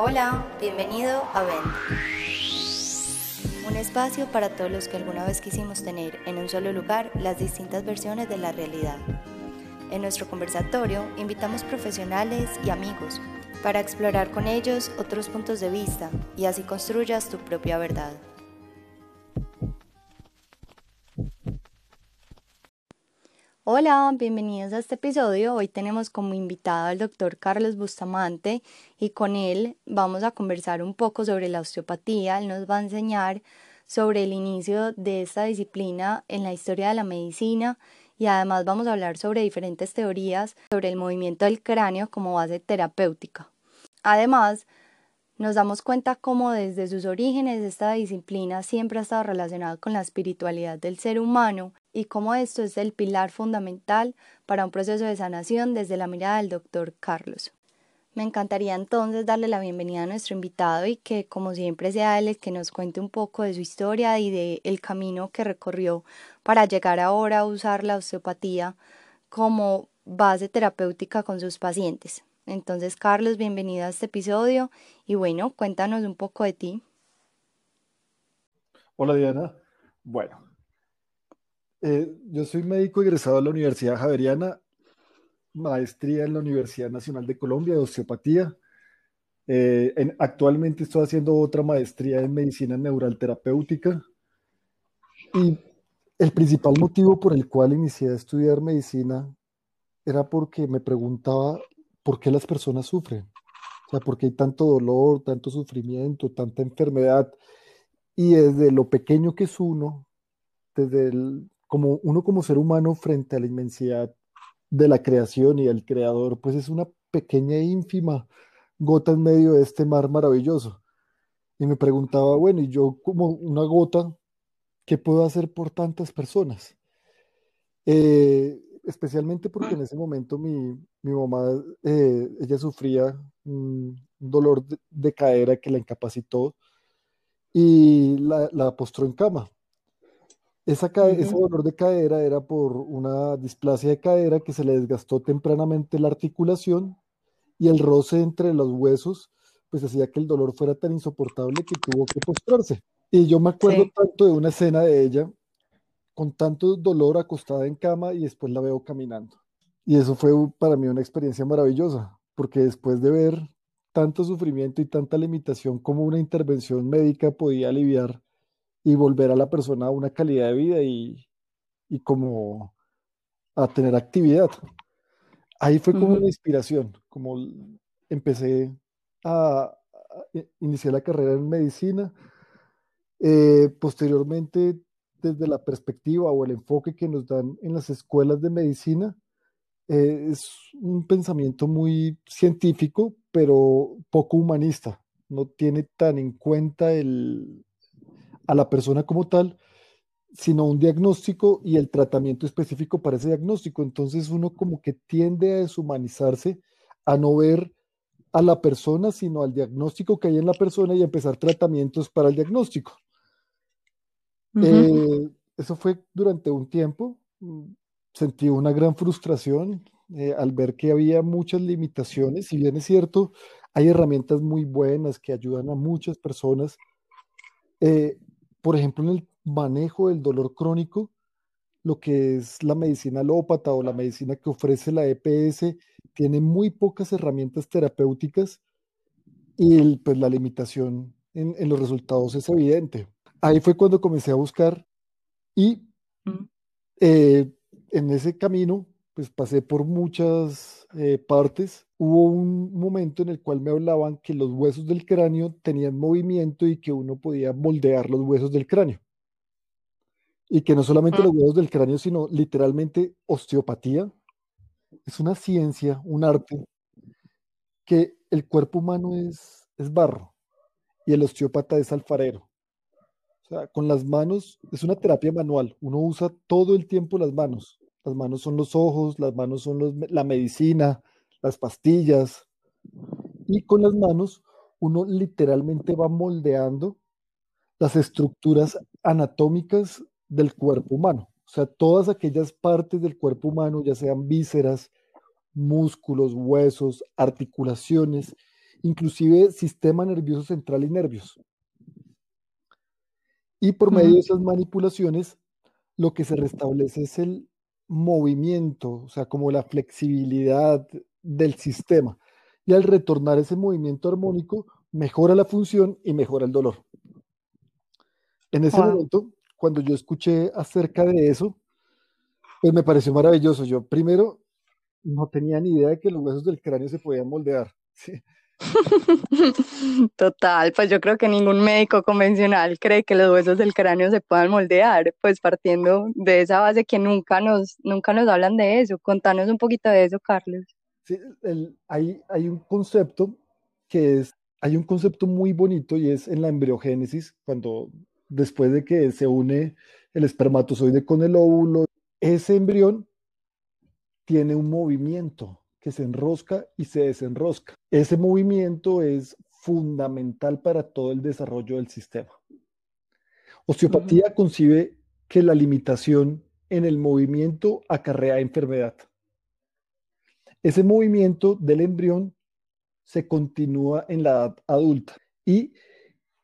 Hola, bienvenido a Vent. Un espacio para todos los que alguna vez quisimos tener en un solo lugar las distintas versiones de la realidad. En nuestro conversatorio invitamos profesionales y amigos para explorar con ellos otros puntos de vista y así construyas tu propia verdad. Hola, bienvenidos a este episodio. Hoy tenemos como invitado al doctor Carlos Bustamante y con él vamos a conversar un poco sobre la osteopatía. Él nos va a enseñar sobre el inicio de esta disciplina en la historia de la medicina y además vamos a hablar sobre diferentes teorías sobre el movimiento del cráneo como base terapéutica. Además, nos damos cuenta cómo desde sus orígenes esta disciplina siempre ha estado relacionada con la espiritualidad del ser humano y cómo esto es el pilar fundamental para un proceso de sanación desde la mirada del doctor Carlos. Me encantaría entonces darle la bienvenida a nuestro invitado y que como siempre sea él el que nos cuente un poco de su historia y de el camino que recorrió para llegar ahora a usar la osteopatía como base terapéutica con sus pacientes. Entonces, Carlos, bienvenido a este episodio y bueno, cuéntanos un poco de ti. Hola Diana. Bueno, eh, yo soy médico egresado de la Universidad Javeriana, maestría en la Universidad Nacional de Colombia de osteopatía. Eh, actualmente estoy haciendo otra maestría en medicina neural terapéutica. Y el principal motivo por el cual inicié a estudiar medicina era porque me preguntaba por qué las personas sufren. O sea, por qué hay tanto dolor, tanto sufrimiento, tanta enfermedad. Y desde lo pequeño que es uno, desde el, como uno como ser humano frente a la inmensidad de la creación y del creador, pues es una pequeña e ínfima gota en medio de este mar maravilloso. Y me preguntaba, bueno, y yo como una gota, ¿qué puedo hacer por tantas personas? Eh, especialmente porque en ese momento mi, mamá, eh, ella sufría un dolor de, cadera que la incapacitó y la, la postró en cama. Esa Ese dolor de cadera era por una displasia de cadera que se le desgastó tempranamente la articulación y el roce entre los huesos pues hacía que el dolor fuera tan insoportable que tuvo que postrarse. Y yo me acuerdo tanto de una escena de ella con tanto dolor acostada en cama y después la veo caminando. Y eso fue para mí una experiencia maravillosa, porque después de ver tanto sufrimiento y tanta limitación como una intervención médica podía aliviar y volver a la persona a una calidad de vida y, y como a tener actividad. Ahí fue como una inspiración, como empecé a, iniciar la carrera en medicina. Eh, posteriormente, desde la perspectiva o el enfoque que nos dan en las escuelas de medicina, eh, es un pensamiento muy científico, pero poco humanista. No tiene tan en cuenta el, a la persona como tal, sino un diagnóstico y el tratamiento específico para ese diagnóstico. Entonces uno como que tiende a deshumanizarse, a no ver a la persona, sino al diagnóstico que hay en la persona y empezar tratamientos para el diagnóstico. Eh, eso fue durante un tiempo. Sentí una gran frustración eh, al ver que había muchas limitaciones. Si bien es cierto, hay herramientas muy buenas que ayudan a muchas personas. Eh, por ejemplo, en el manejo del dolor crónico, lo que es la medicina alópata o la medicina que ofrece la EPS tiene muy pocas herramientas terapéuticas y pues la limitación en, los resultados es evidente. Ahí fue cuando comencé a buscar y eh, en ese camino pues pasé por muchas eh, partes. Hubo un momento en el cual me hablaban que los huesos del cráneo tenían movimiento y que uno podía moldear los huesos del cráneo. Y que no solamente los huesos del cráneo, sino literalmente osteopatía. Es una ciencia, un arte, que el cuerpo humano es, es barro y el osteópata es alfarero. O sea, con las manos es una terapia manual. Uno usa todo el tiempo las manos las manos son los ojos, las manos son la medicina, las pastillas. Y con las manos uno literalmente va moldeando las estructuras anatómicas del cuerpo humano. O sea, todas aquellas partes del cuerpo humano, ya sean vísceras, músculos, huesos, articulaciones, inclusive sistema nervioso central y nervios. Y por medio de esas manipulaciones, lo que se restablece es el movimiento, o sea, como la flexibilidad del sistema. Y al retornar ese movimiento armónico, mejora la función y mejora el dolor. En ese momento, cuando yo escuché acerca de eso, pues me pareció maravilloso. Yo primero no tenía ni idea de que los huesos del cráneo se podían moldear. Total, pues yo creo que ningún médico convencional cree que los huesos del cráneo se puedan moldear, pues partiendo de esa base que nunca nos, nunca nos hablan de eso. Contanos un poquito de eso, Carlos. Sí, hay, hay un concepto que es, hay un concepto muy bonito y es en la embriogénesis, cuando después de que se une el espermatozoide con el óvulo, ese embrión tiene un movimiento que se enrosca y se desenrosca. Ese movimiento es fundamental para todo el desarrollo del sistema. Osteopatía concibe que la limitación en el movimiento acarrea enfermedad. Ese movimiento del embrión se continúa en la edad adulta y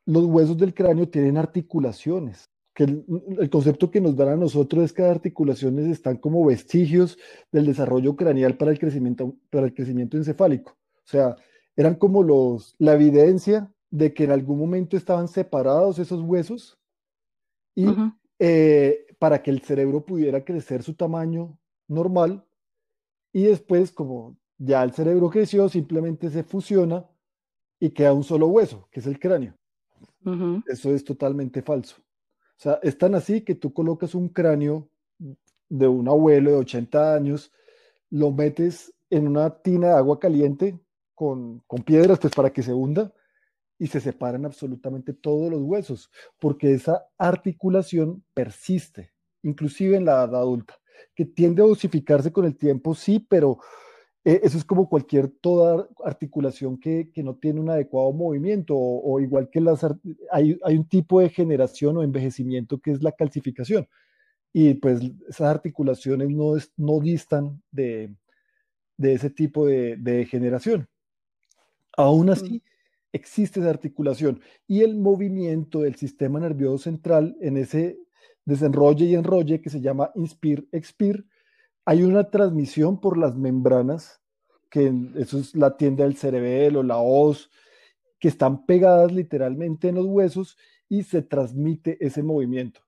los huesos del cráneo tienen articulaciones que el, concepto que nos dan a nosotros es que las articulaciones están como vestigios del desarrollo craneal para el crecimiento, para el crecimiento encefálico. O sea, eran como los, la evidencia de que en algún momento estaban separados esos huesos y eh, para que el cerebro pudiera crecer su tamaño normal y después como ya el cerebro creció, simplemente se fusiona y queda un solo hueso, que es el cráneo. Eso es totalmente falso. O sea, es tan así que tú colocas un cráneo de un abuelo de 80 años, lo metes en una tina de agua caliente con, piedras, pues para que se hunda, y se separan absolutamente todos los huesos, porque esa articulación persiste, inclusive en la edad adulta, que tiende a osificarse con el tiempo, sí, pero eh, eso es como cualquier toda articulación que, no tiene un adecuado movimiento, o, igual que las, hay, un tipo de generación o envejecimiento que es la calcificación. Y pues esas articulaciones no, no distan de, ese tipo de, de generación. Aún así, existe esa articulación y el movimiento del sistema nervioso central en ese desenrolle y enrolle que se llama inspire-expire hay una transmisión por las membranas, que eso es la tienda del cerebelo, la hoz, que están pegadas literalmente en los huesos y se transmite ese movimiento.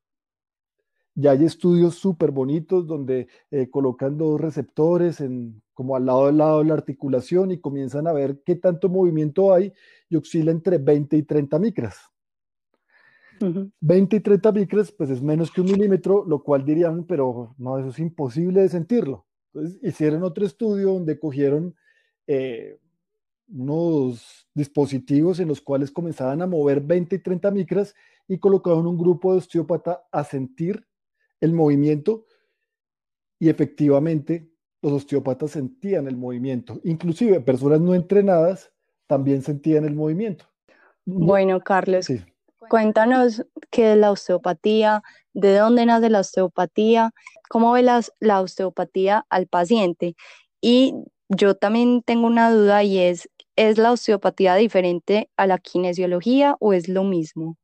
Ya hay estudios súper bonitos donde eh, colocan dos receptores en, como al lado del lado de la articulación y comienzan a ver qué tanto movimiento hay y oscila entre 20 y 30 micras. 20 y 30 micras, pues es menos que un milímetro, lo cual dirían, pero no, eso es imposible de sentirlo. Entonces hicieron otro estudio donde cogieron eh, unos dispositivos en los cuales comenzaban a mover 20 y 30 micras y colocaron un grupo de osteópata a sentir el movimiento y efectivamente los osteópatas sentían el movimiento. Inclusive personas no entrenadas también sentían el movimiento. Bueno, Carlos, sí. Cuéntanos qué es la osteopatía, de dónde nace la osteopatía, cómo ve la, la osteopatía al paciente. Y yo también tengo una duda y es, ¿es la osteopatía diferente a la kinesiología o es lo mismo?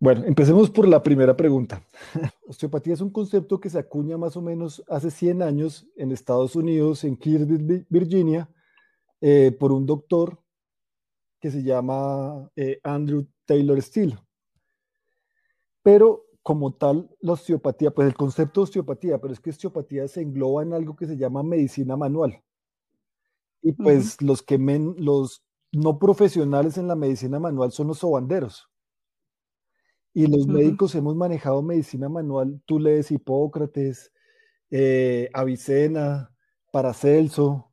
Bueno, empecemos por la primera pregunta. Osteopatía es un concepto que se acuña más o menos hace 100 años en Estados Unidos, en Kirby, Virginia, eh, por un doctor que se llama eh, Andrew Taylor Steele. Pero como tal, la osteopatía, pues el concepto de osteopatía, pero es que osteopatía se engloba en algo que se llama medicina manual. Y pues los que los no profesionales en la medicina manual son los sobanderos. Y los médicos hemos manejado medicina manual, tú lees Hipócrates, eh, Avicena, Paracelso,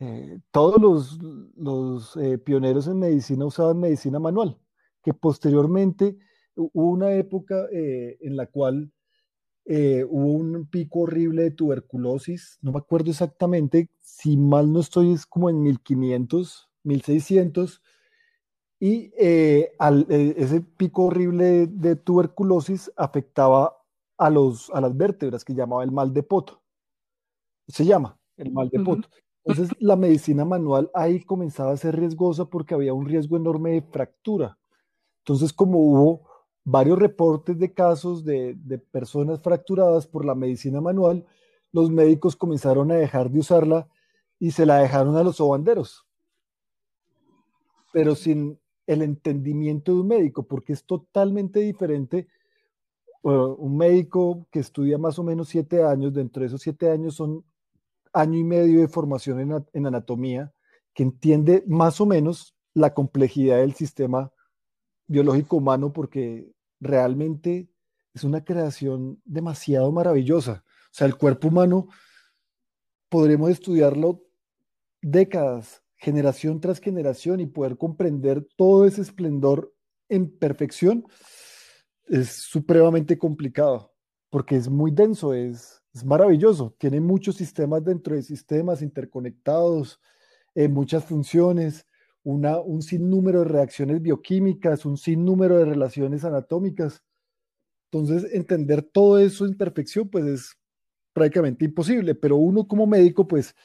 eh, todos los, eh, pioneros en medicina usaban medicina manual, que posteriormente hubo una época eh, en la cual hubo un pico horrible de tuberculosis, no me acuerdo exactamente, si mal no estoy es como en 1500, 1600, y ese pico horrible de tuberculosis afectaba a, los, a las vértebras que llamaba el mal de poto. Se llama el mal de poto Entonces, la medicina manual ahí comenzaba a ser riesgosa porque había un riesgo enorme de fractura. Entonces, como hubo varios reportes de casos de, personas fracturadas por la medicina manual, los médicos comenzaron a dejar de usarla y se la dejaron a los sobanderos, pero sin el entendimiento de un médico, porque es totalmente diferente. un médico que estudia más o menos siete años, dentro de esos siete años son año y medio de formación en anatomía, que entiende más o menos la complejidad del sistema biológico humano, porque realmente es una creación demasiado maravillosa. O sea, el cuerpo humano podremos estudiarlo décadas, generación tras generación y poder comprender todo ese esplendor en perfección es supremamente complicado porque es muy denso, es, es maravilloso, tiene muchos sistemas dentro de sistemas interconectados, eh, muchas funciones, una, un sinnúmero de reacciones bioquímicas, un sinnúmero de relaciones anatómicas. Entonces, entender todo eso en perfección, pues es prácticamente imposible, pero uno como médico, pues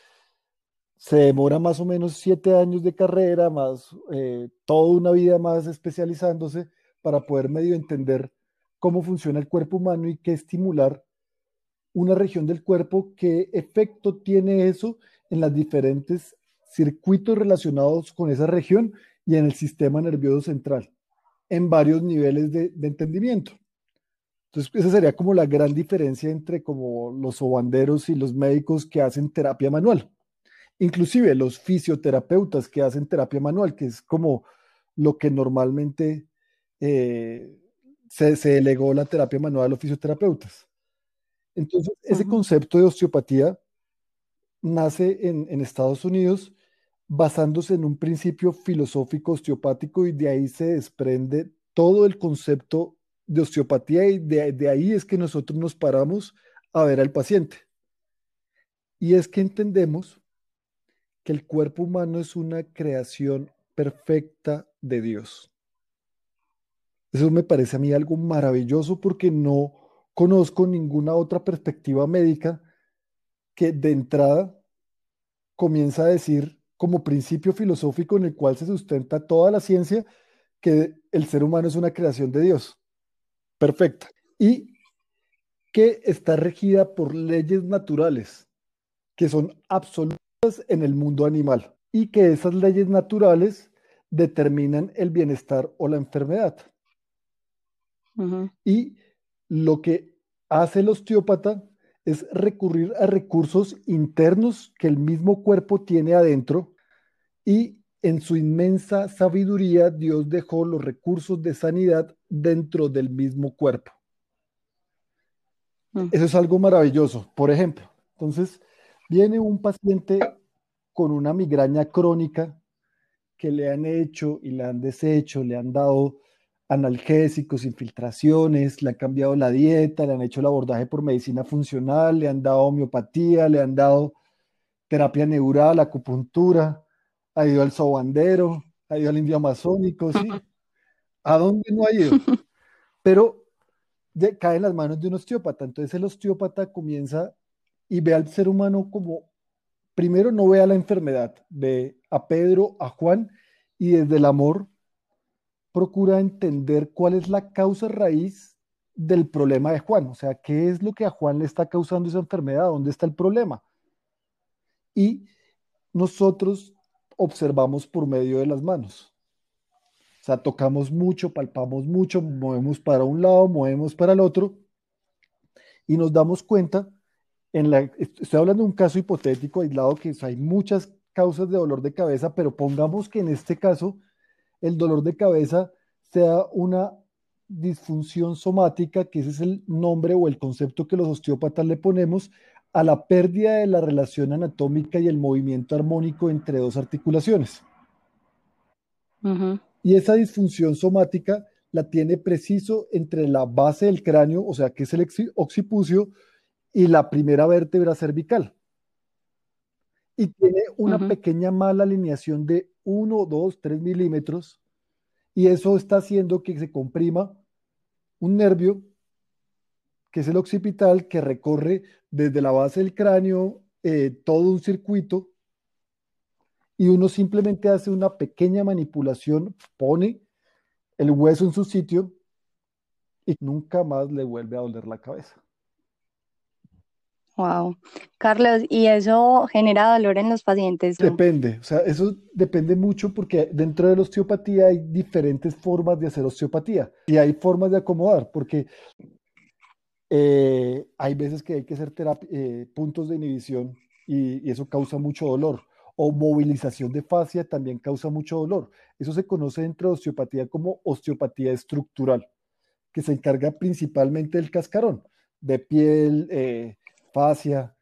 se demora más o menos siete años de carrera, más eh, toda una vida más especializándose para poder medio entender cómo funciona el cuerpo humano y qué estimular una región del cuerpo, qué efecto tiene eso en los diferentes circuitos relacionados con esa región y en el sistema nervioso central, en varios niveles de, de entendimiento. Entonces, esa sería como la gran diferencia entre como los sobanderos y los médicos que hacen terapia manual inclusive los fisioterapeutas que hacen terapia manual, que es como lo que normalmente eh, se, delegó la terapia manual a los fisioterapeutas. Entonces, ese concepto de osteopatía nace en, en, Estados Unidos basándose en un principio filosófico osteopático y de ahí se desprende todo el concepto de osteopatía y de, ahí es que nosotros nos paramos a ver al paciente. Y es que entendemos que el cuerpo humano es una creación perfecta de Dios. Eso me parece a mí algo maravilloso porque no conozco ninguna otra perspectiva médica que de entrada comienza a decir como principio filosófico en el cual se sustenta toda la ciencia que el ser humano es una creación de Dios. Perfecta. Y que está regida por leyes naturales que son absolutas en el mundo animal y que esas leyes naturales determinan el bienestar o la enfermedad. Y lo que hace el osteópata es recurrir a recursos internos que el mismo cuerpo tiene adentro y en su inmensa sabiduría Dios dejó los recursos de sanidad dentro del mismo cuerpo. Mm. Eso es algo maravilloso. Por ejemplo, entonces, Viene un paciente con una migraña crónica que le han hecho y le han deshecho, le han dado analgésicos, infiltraciones, le han cambiado la dieta, le han hecho el abordaje por medicina funcional, le han dado homeopatía, le han dado terapia neural, acupuntura, ha ido al sobandero, ha ido al indio amazónico, ¿sí? ¿A dónde no ha ido? Pero cae en las manos de un osteópata. Entonces el osteópata comienza y ve al ser humano como, primero no ve a la enfermedad, ve a Pedro, a Juan, y desde el amor procura entender cuál es la causa raíz del problema de Juan, o sea, qué es lo que a Juan le está causando esa enfermedad, dónde está el problema. Y nosotros observamos por medio de las manos. O sea, tocamos mucho, palpamos mucho, movemos para un lado, movemos para el otro y nos damos cuenta estoy hablando de un caso hipotético aislado que hay muchas causas de dolor de cabeza, pero pongamos que en este caso el dolor de cabeza sea una disfunción somática, que ese es el nombre o el concepto que los osteópatas le ponemos a la pérdida de la relación anatómica y el movimiento armónico entre dos articulaciones. Y esa disfunción somática la tiene preciso entre la base del cráneo, o sea, que es el occipucio, y la primera vértebra cervical. Y tiene una pequeña mala alineación de 1, 2, 3 milímetros. Y eso está haciendo que se comprima un nervio, que es el occipital, que recorre desde la base del cráneo eh, todo un circuito y uno simplemente hace una pequeña manipulación, pone el hueso en su sitio y nunca más le vuelve a doler la cabeza. Wow. Carlos, ¿y eso genera dolor en los pacientes? Depende, o sea, eso depende mucho porque dentro de la osteopatía hay diferentes formas de hacer osteopatía y hay formas de acomodar, porque eh, hay veces que hay que hacer eh, puntos de inhibición y, y eso causa mucho dolor. O movilización de fascia también causa mucho dolor. Eso se conoce dentro de osteopatía como osteopatía estructural, que se encarga principalmente del cascarón, de piel, eh, fascia,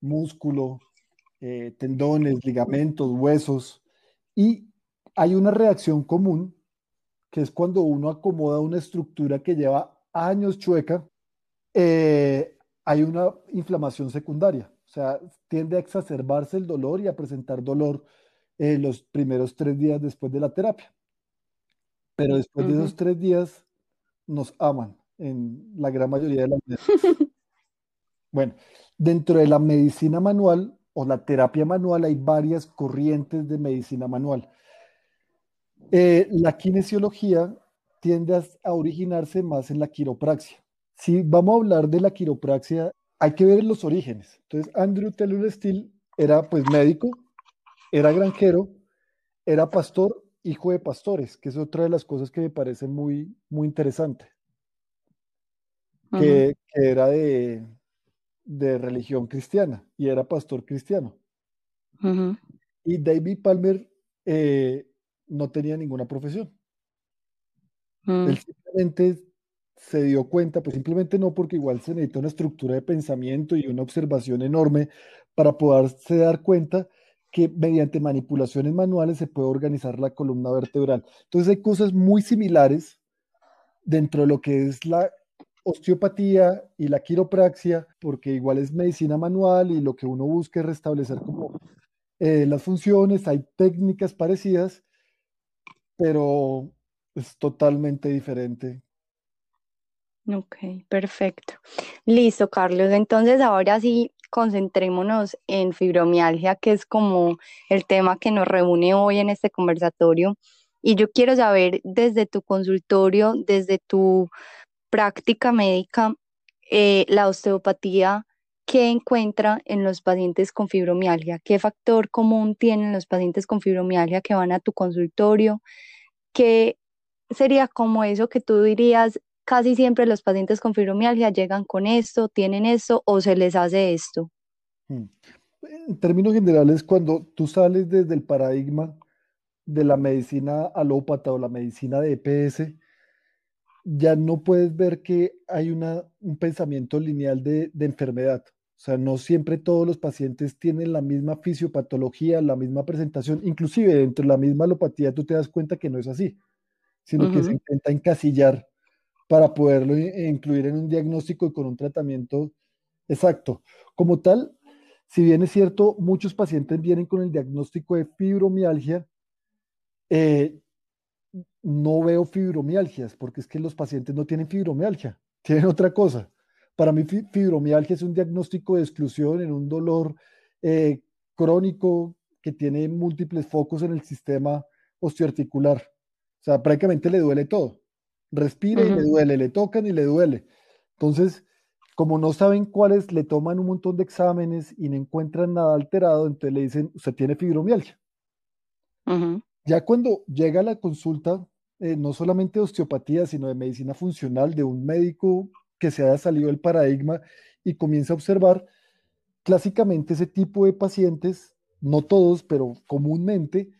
músculo, eh, tendones, ligamentos, huesos. Y hay una reacción común, que es cuando uno acomoda una estructura que lleva años chueca, eh, hay una inflamación secundaria. O sea, tiende a exacerbarse el dolor y a presentar dolor eh, los primeros tres días después de la terapia. Pero después de esos tres días nos aman en la gran mayoría de las veces. Bueno, dentro de la medicina manual o la terapia manual hay varias corrientes de medicina manual. Eh, la kinesiología tiende a, originarse más en la quiropraxia. Si vamos a hablar de la quiropraxia, hay que ver los orígenes. Entonces, Andrew Taylor Steele era pues médico, era granjero, era pastor, hijo de pastores, que es otra de las cosas que me parece muy, muy interesante. que, era de, de religión cristiana y era pastor cristiano. Y David Palmer eh, no tenía ninguna profesión. Mm. Él simplemente se dio cuenta, pues simplemente no, porque igual se necesita una estructura de pensamiento y una observación enorme para poderse dar cuenta que mediante manipulaciones manuales se puede organizar la columna vertebral. Entonces hay cosas muy similares dentro de lo que es la osteopatía y la quiropraxia, porque igual es medicina manual y lo que uno busca es restablecer como eh, las funciones, hay técnicas parecidas, pero es totalmente diferente. Ok, perfecto. Listo, Carlos. Entonces ahora sí, concentrémonos en fibromialgia, que es como el tema que nos reúne hoy en este conversatorio. Y yo quiero saber desde tu consultorio, desde tu práctica médica eh, la osteopatía ¿qué encuentra en los pacientes con fibromialgia? ¿Qué factor común tienen los pacientes con fibromialgia que van a tu consultorio? ¿Qué sería como eso que tú dirías, casi siempre los pacientes con fibromialgia llegan con esto, tienen esto o se les hace esto? Hmm. En términos generales, cuando tú sales desde el paradigma de la medicina alópata o la medicina de EPS, ya no puedes ver que hay una, un pensamiento lineal de, enfermedad. O sea, no siempre todos los pacientes tienen la misma fisiopatología, la misma presentación. Inclusive dentro de la misma alopatía tú te das cuenta que no es así, sino que se intenta encasillar para poderlo incluir en un diagnóstico y con un tratamiento exacto. Como tal, si bien es cierto, muchos pacientes vienen con el diagnóstico de fibromialgia, eh, no veo fibromialgias, porque es que los pacientes no tienen fibromialgia, tienen otra cosa. Para mí fibromialgia es un diagnóstico de exclusión en un dolor eh, crónico que tiene múltiples focos en el sistema osteoarticular. O sea, prácticamente le duele todo. Respira y le duele, le tocan y le duele. Entonces, como no saben cuáles, le toman un montón de exámenes y no encuentran nada alterado, entonces le dicen, usted tiene fibromialgia. Ya cuando llega la consulta, eh, no solamente de osteopatía, sino de medicina funcional, de un médico que se haya salido del paradigma y comienza a observar, clásicamente ese tipo de pacientes, no todos, pero comúnmente,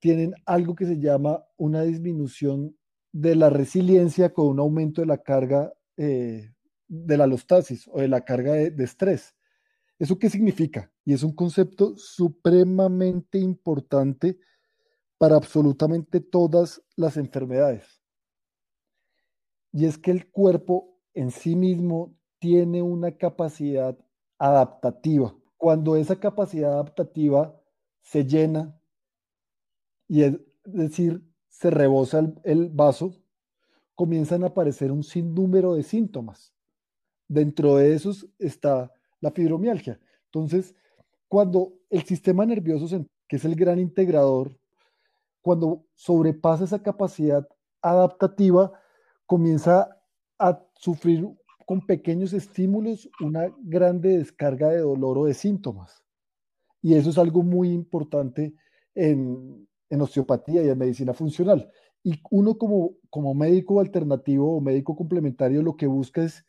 tienen algo que se llama una disminución de la resiliencia con un aumento de la carga eh, de la alostasis o de la carga de estrés. ¿Eso qué significa? Y es un concepto supremamente importante para absolutamente todas las enfermedades. Y es que el cuerpo en sí mismo tiene una capacidad adaptativa. Cuando esa capacidad adaptativa se llena, y es decir, se rebosa el, vaso, comienzan a aparecer un sinnúmero de síntomas. Dentro de esos está la fibromialgia. Entonces, cuando el sistema nervioso que es el gran integrador, cuando sobrepasa esa capacidad adaptativa, comienza a sufrir con pequeños estímulos una grande descarga de dolor o de síntomas. Y eso es algo muy importante en, osteopatía y en medicina funcional. Y uno como, como médico alternativo o médico complementario lo que busca es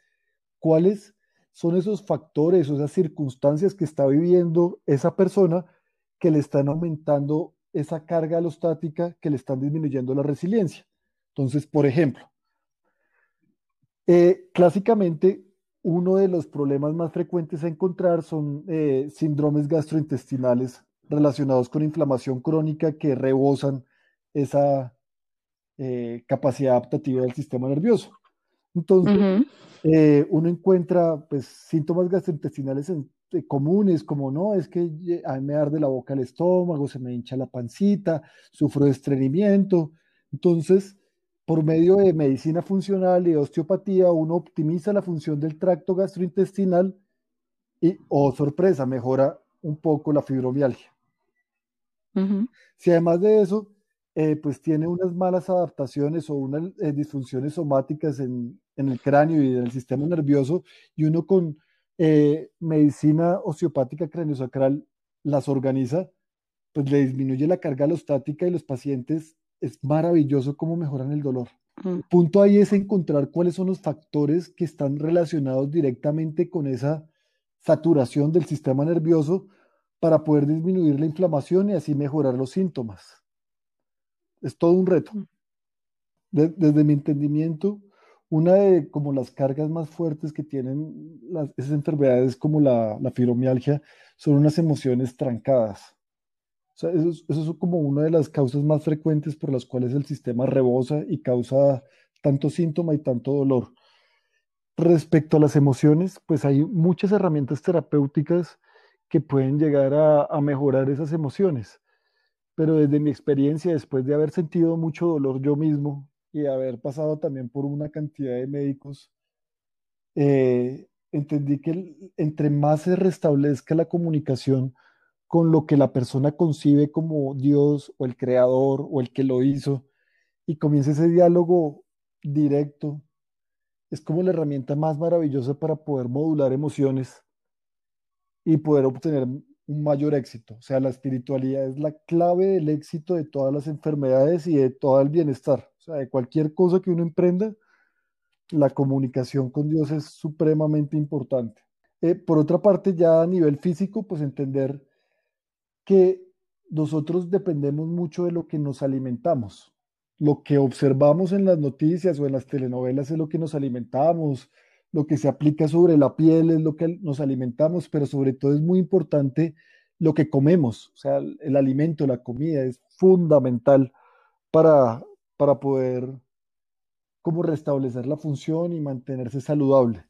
cuáles son esos factores o esas circunstancias que está viviendo esa persona que le están aumentando esa carga alostática, que le están disminuyendo la resiliencia. Entonces, por ejemplo, eh, clásicamente, uno de los problemas más frecuentes a encontrar son eh, síndromes gastrointestinales relacionados con inflamación crónica que rebosan esa eh, capacidad adaptativa del sistema nervioso. Entonces, uno encuentra pues, síntomas gastrointestinales comunes como no, es que a mí me arde la boca el estómago, se me hincha la pancita, sufro de estreñimiento. Entonces, por medio de medicina funcional y osteopatía, uno optimiza la función del tracto gastrointestinal y, oh sorpresa, mejora un poco la fibromialgia. Si además de eso, eh, pues tiene unas malas adaptaciones o unas eh, disfunciones somáticas en, el cráneo y en el sistema nervioso, y uno con eh, medicina osteopática craniosacral las organiza, pues le disminuye la carga alostática y los pacientes es maravilloso cómo mejoran el dolor. El punto ahí es encontrar cuáles son los factores que están relacionados directamente con esa saturación del sistema nervioso para poder disminuir la inflamación y así mejorar los síntomas. Es todo un reto. desde mi entendimiento, una de como las cargas más fuertes que tienen las, esas enfermedades como la, la fibromialgia son unas emociones trancadas sea, eso es, como una de las causas más frecuentes por las cuales el sistema rebosa y causa tanto síntoma y tanto dolor. Respecto a las emociones, pues hay muchas herramientas terapéuticas pueden llegar a, mejorar esas emociones. Pero desde mi experiencia, después de haber sentido mucho dolor yo mismo y haber pasado también por una cantidad de médicos, eh, entendí que entre más se restablezca la comunicación, con lo que la persona concibe como Dios o el creador o el que lo hizo y comienza ese diálogo directo, es como la herramienta más maravillosa para poder modular emociones y poder obtener un mayor éxito. O sea, la espiritualidad es la clave del éxito de todas las enfermedades y de todo el bienestar. O sea, de cualquier cosa que uno emprenda, la comunicación con Dios es supremamente importante. Eh, por otra parte, ya a nivel físico, pues entender que nosotros dependemos mucho de lo que nos alimentamos. Lo que observamos en las noticias o en las telenovelas es lo que nos alimentamos, lo que se aplica sobre la piel es lo que nos alimentamos, pero sobre todo es muy importante lo que comemos, o sea, el, alimento, la comida es fundamental para, para poder como restablecer la función y mantenerse saludable.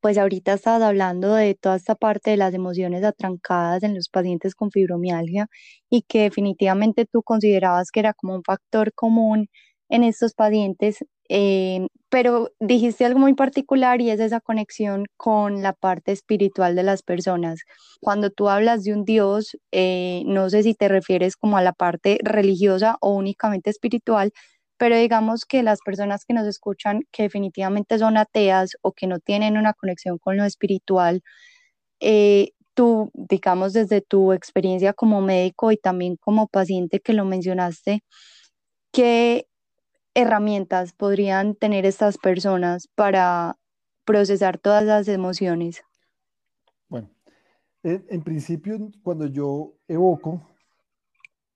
Pues ahorita estabas hablando de toda esta parte de las emociones atrancadas en los pacientes con fibromialgia y que definitivamente tú considerabas que era como un factor común en estos pacientes, eh, pero dijiste algo muy particular y es esa conexión con la parte espiritual de las personas. Cuando tú hablas de un Dios, eh, no sé si te refieres como a la parte religiosa o únicamente espiritual, pero digamos que las personas que nos escuchan que definitivamente son ateas o que no tienen una conexión con lo espiritual, eh, tú, digamos, desde tu experiencia como médico y también como paciente que lo mencionaste, ¿qué herramientas podrían tener estas personas para procesar todas las emociones? Bueno, en principio, cuando yo evoco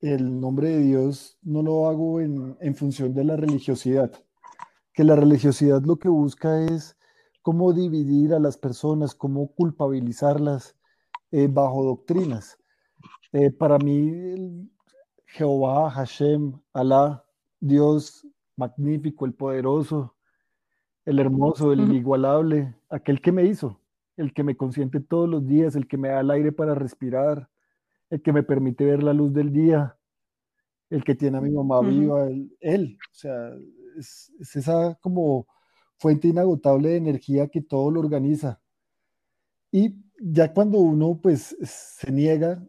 el nombre de Dios no lo hago en, función de la religiosidad, que la religiosidad lo que busca es cómo dividir a las personas, cómo culpabilizarlas eh, bajo doctrinas. Eh, para mí, Jehová, Hashem, Alá, Dios magnífico, el poderoso, el hermoso, el inigualable, aquel que me hizo, el que me consiente todos los días, el que me da el aire para respirar, el que me permite ver la luz del día, el que tiene a mi mamá viva, él, o sea, es, esa como fuente inagotable de energía que todo lo organiza. Y ya cuando uno pues se niega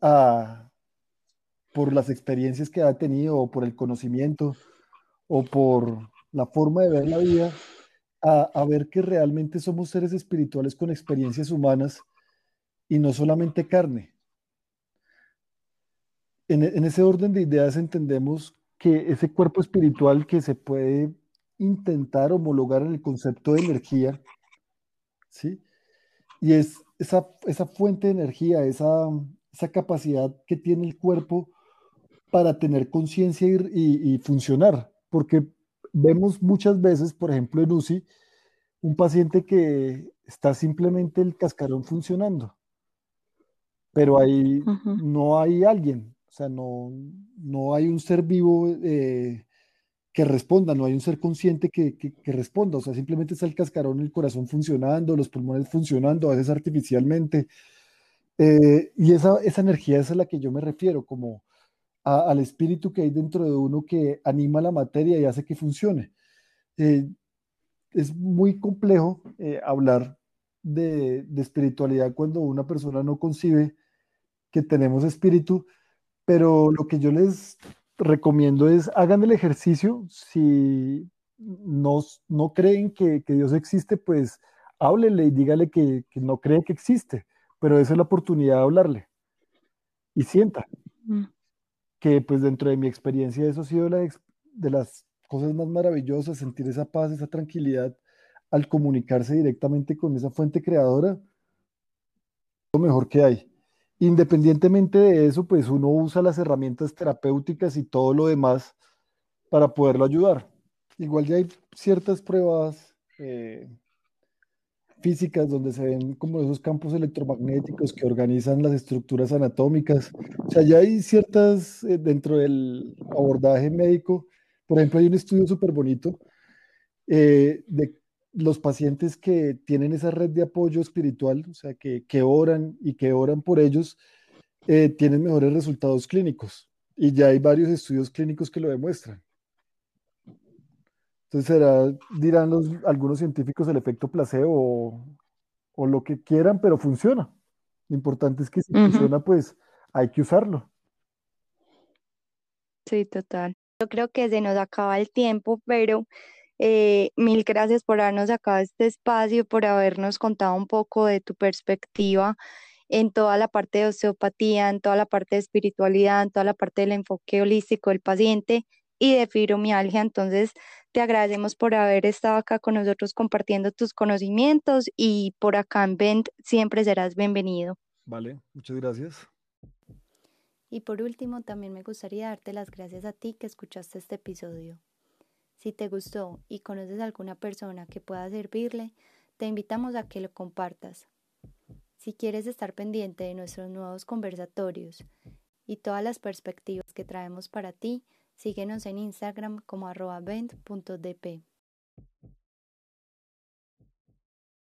a, por las experiencias que ha tenido o por el conocimiento o por la forma de ver la vida, a, ver que realmente somos seres espirituales con experiencias humanas y no solamente carne. En, en, ese orden de ideas entendemos que ese cuerpo espiritual que se puede intentar homologar en el concepto de energía, ¿sí? Y es esa, esa fuente de energía, esa, esa capacidad que tiene el cuerpo para tener conciencia y, funcionar, porque vemos muchas veces, por ejemplo, en UCI, un paciente que está simplemente el cascarón funcionando, pero ahí no hay alguien, o sea, no, no hay un ser vivo eh, que responda, no hay un ser consciente que, que, responda, o sea, simplemente está el cascarón, el corazón funcionando, los pulmones funcionando, a veces artificialmente, eh, y esa, esa energía es a la que yo me refiero, como al espíritu que hay dentro de uno que anima la materia y hace que funcione. Eh, es muy complejo eh, hablar de, espiritualidad cuando una persona no concibe que tenemos espíritu, pero lo que yo les recomiendo es hagan el ejercicio. Si no, no creen que, Dios existe, pues háblele y dígale que, no cree que existe, pero esa es la oportunidad de hablarle. Y sienta. Que pues dentro de mi experiencia eso ha sido de las cosas más maravillosas, sentir esa paz, esa tranquilidad al comunicarse directamente con esa fuente creadora, lo mejor que hay. Independientemente de eso, pues uno usa las herramientas terapéuticas y todo lo demás para poderlo ayudar. Igual ya hay ciertas pruebas eh, físicas donde se ven como esos campos electromagnéticos que organizan las estructuras anatómicas. O sea, ya hay ciertas eh, dentro del abordaje médico. Por ejemplo, hay un estudio súper bonito eh, de los pacientes que tienen esa red de apoyo espiritual, o sea, que, que oran y que oran por ellos, eh, tienen mejores resultados clínicos. Y ya hay varios estudios clínicos que lo demuestran. Entonces será, dirán los, algunos científicos el efecto placebo o, lo que quieran, pero funciona. Lo importante es que si funciona, pues hay que usarlo. Sí, total. Yo creo que se nos acaba el tiempo, pero eh, mil gracias por habernos sacado este espacio, por habernos contado un poco de tu perspectiva en toda la parte de osteopatía, en toda la parte de espiritualidad, en toda la parte del enfoque holístico del paciente y de fibromialgia. Entonces, te agradecemos por haber estado acá con nosotros compartiendo tus conocimientos y por acá en Vent siempre serás bienvenido. Vale, muchas gracias. Y por último, también me gustaría darte las gracias a ti que escuchaste este episodio. Si te gustó y conoces a alguna persona que pueda servirle, te invitamos a que lo compartas. Si quieres estar pendiente de nuestros nuevos conversatorios y todas las perspectivas que traemos para ti, Síguenos en Instagram como arroba vent.dp.